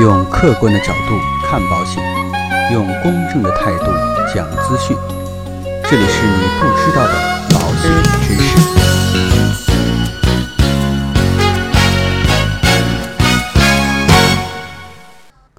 用客观的角度看保险，用公正的态度讲资讯。这里是你不知道的保险知识。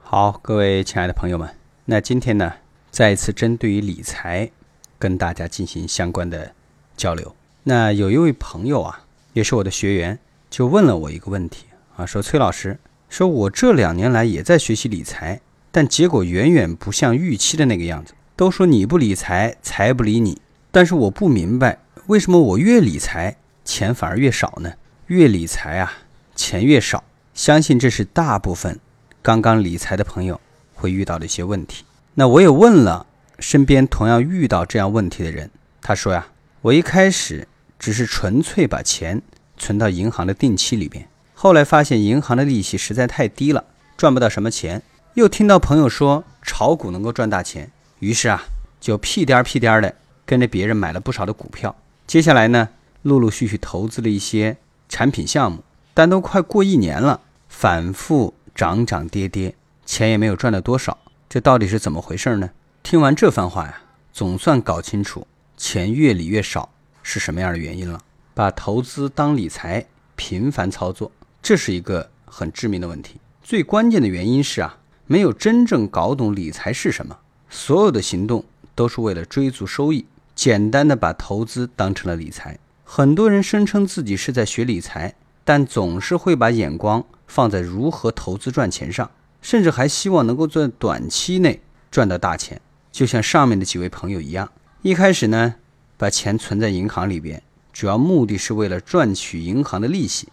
好，各位亲爱的朋友们，那今天呢，再一次针对于理财，跟大家进行相关的交流。那有一位朋友啊，也是我的学员，就问了我一个问题啊，说崔老师，说我这两年来也在学习理财，但结果远远不像预期的那个样子。都说你不理财，财不理你，但是我不明白，为什么我越理财，钱反而越少呢？越理财啊，钱越少。相信这是大部分刚刚理财的朋友会遇到的一些问题。那我也问了身边同样遇到这样问题的人，他说呀，我一开始只是纯粹把钱存到银行的定期里边，后来发现银行的利息实在太低了，赚不到什么钱。又听到朋友说炒股能够赚大钱，于是啊，就屁颠儿屁颠儿的跟着别人买了不少的股票。接下来呢，陆陆续续投资了一些产品项目，但都快过一年了，反复涨涨跌跌，钱也没有赚到多少。这到底是怎么回事呢？听完这番话呀，总算搞清楚钱越理越少是什么样的原因了。把投资当理财，频繁操作，这是一个很致命的问题。最关键的原因是啊，没有真正搞懂理财是什么，所有的行动都是为了追逐收益，简单的把投资当成了理财。很多人声称自己是在学理财，但总是会把眼光放在如何投资赚钱上，甚至还希望能够在短期内赚到大钱。就像上面的几位朋友一样，一开始呢，把钱存在银行里边，主要目的是为了赚取银行的利息。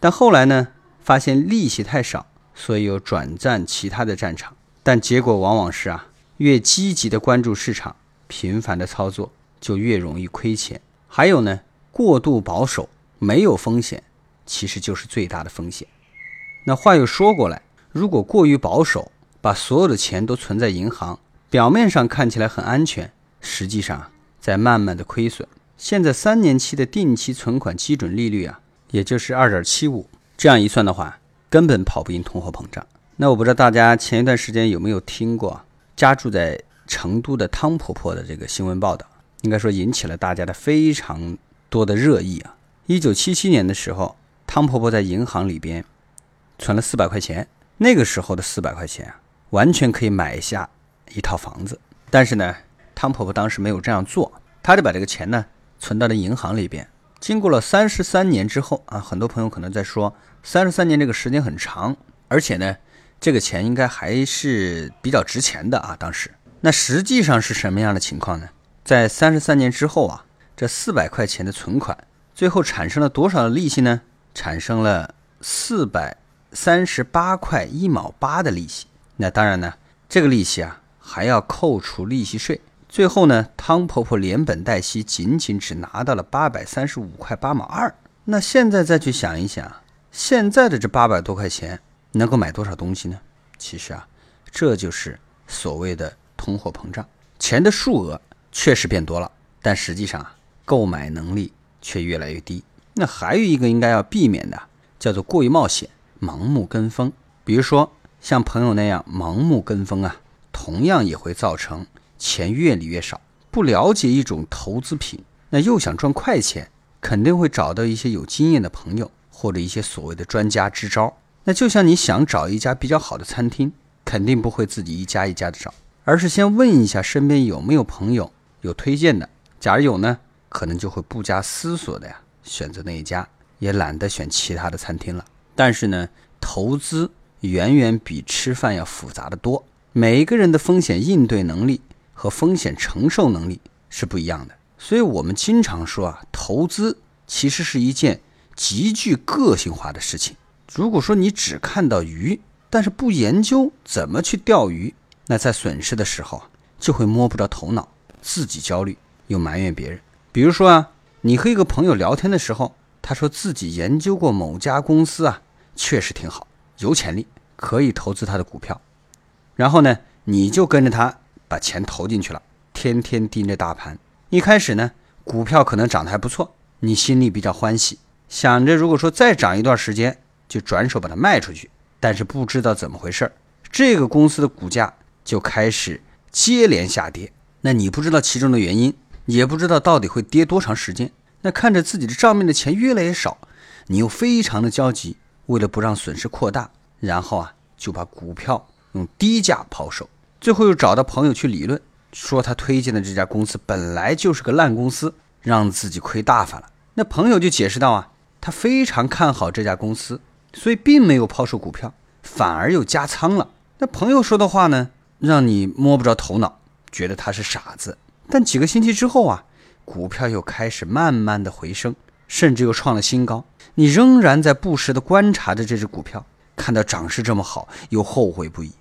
但后来呢，发现利息太少，所以又转战其他的战场。但结果往往是啊，越积极的关注市场，频繁的操作，就越容易亏钱。还有呢，过度保守，没有风险，其实就是最大的风险。那话又说过来，如果过于保守，把所有的钱都存在银行，表面上看起来很安全，实际上在慢慢的亏损。现在三年期的定期存款基准利率啊，也就是二点七五，这样一算的话，根本跑不赢通货膨胀。那我不知道大家前一段时间有没有听过家住在成都的汤婆婆的这个新闻报道，应该说引起了大家的非常多的热议啊。一九七七年的时候，汤婆婆在银行里边存了四百块钱，那个时候的四百块钱啊，完全可以买下一套房子。但是呢，汤婆婆当时没有这样做，她就把这个钱呢存到了银行里边。经过了三十三年之后啊，很多朋友可能在说，三十三年这个时间很长，而且呢，这个钱应该还是比较值钱的啊。当时，那实际上是什么样的情况呢？在三十三年之后啊，这四百块钱的存款最后产生了多少的利息呢？产生了四百三十八块一毛八的利息。那当然呢，这个利息啊还要扣除利息税。最后呢，汤婆婆连本带息，仅仅只拿到了八百三十五块八毛二。那现在再去想一想，现在的这八百多块钱能够买多少东西呢？其实啊，这就是所谓的通货膨胀。钱的数额确实变多了，但实际上啊，购买能力却越来越低。那还有一个应该要避免的，叫做过于冒险、盲目跟风。比如说像朋友那样盲目跟风啊，同样也会造成。钱越理越少，不了解一种投资品，那又想赚快钱，肯定会找到一些有经验的朋友，或者一些所谓的专家支招。那就像你想找一家比较好的餐厅，肯定不会自己一家一家的找，而是先问一下身边有没有朋友有推荐的。假如有呢，可能就会不加思索的呀选择那一家，也懒得选其他的餐厅了。但是呢，投资远远比吃饭要复杂的多，每一个人的风险应对能力。和风险承受能力是不一样的，所以我们经常说啊，投资其实是一件极具个性化的事情。如果说你只看到鱼，但是不研究怎么去钓鱼，那在损失的时候啊，就会摸不着头脑，自己焦虑又埋怨别人。比如说啊，你和一个朋友聊天的时候，他说自己研究过某家公司啊，确实挺好，有潜力，可以投资他的股票。然后呢，你就跟着他。把钱投进去了，天天盯着大盘。一开始呢，股票可能涨得还不错，你心里比较欢喜，想着如果说再涨一段时间，就转手把它卖出去。但是不知道怎么回事儿，这个公司的股价就开始接连下跌。那你不知道其中的原因，也不知道到底会跌多长时间。那看着自己的账面的钱越来越少，你又非常的焦急。为了不让损失扩大，然后啊就把股票用低价抛售。最后又找到朋友去理论，说他推荐的这家公司本来就是个烂公司，让自己亏大发了。那朋友就解释道啊，他非常看好这家公司，所以并没有抛售股票，反而又加仓了。那朋友说的话呢，让你摸不着头脑，觉得他是傻子。但几个星期之后啊，股票又开始慢慢的回升，甚至又创了新高。你仍然在不时的观察着这只股票，看到涨势这么好，又后悔不已。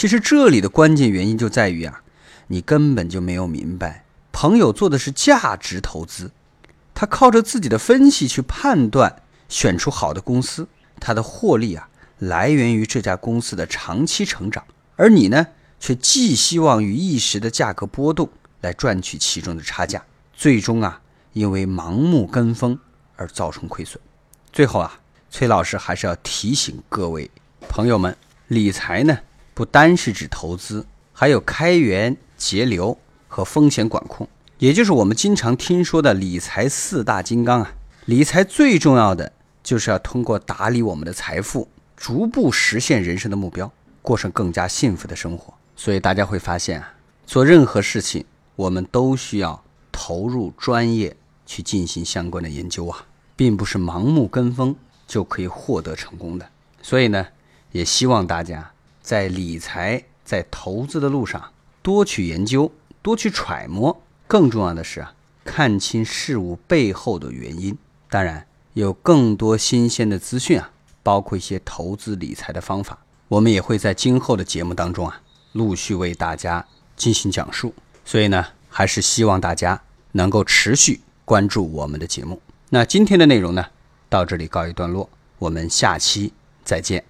其实这里的关键原因就在于啊，你根本就没有明白，朋友做的是价值投资，他靠着自己的分析去判断，选出好的公司，他的获利啊来源于这家公司的长期成长，而你呢，却寄希望于一时的价格波动来赚取其中的差价，最终啊，因为盲目跟风而造成亏损。最后啊，崔老师还是要提醒各位朋友们，理财呢不单是指投资，还有开源节流和风险管控，也就是我们经常听说的理财四大金刚啊。理财最重要的就是要通过打理我们的财富，逐步实现人生的目标，过上更加幸福的生活。所以大家会发现啊，做任何事情，我们都需要投入专业去进行相关的研究啊。并不是盲目跟风就可以获得成功的，所以呢，也希望大家在理财、在投资的路上多去研究、多去揣摩。更重要的是啊，看清事物背后的原因。当然，有更多新鲜的资讯啊，包括一些投资理财的方法，我们也会在今后的节目当中啊，陆续为大家进行讲述。所以呢，还是希望大家能够持续关注我们的节目。那今天的内容呢，到这里告一段落，我们下期再见。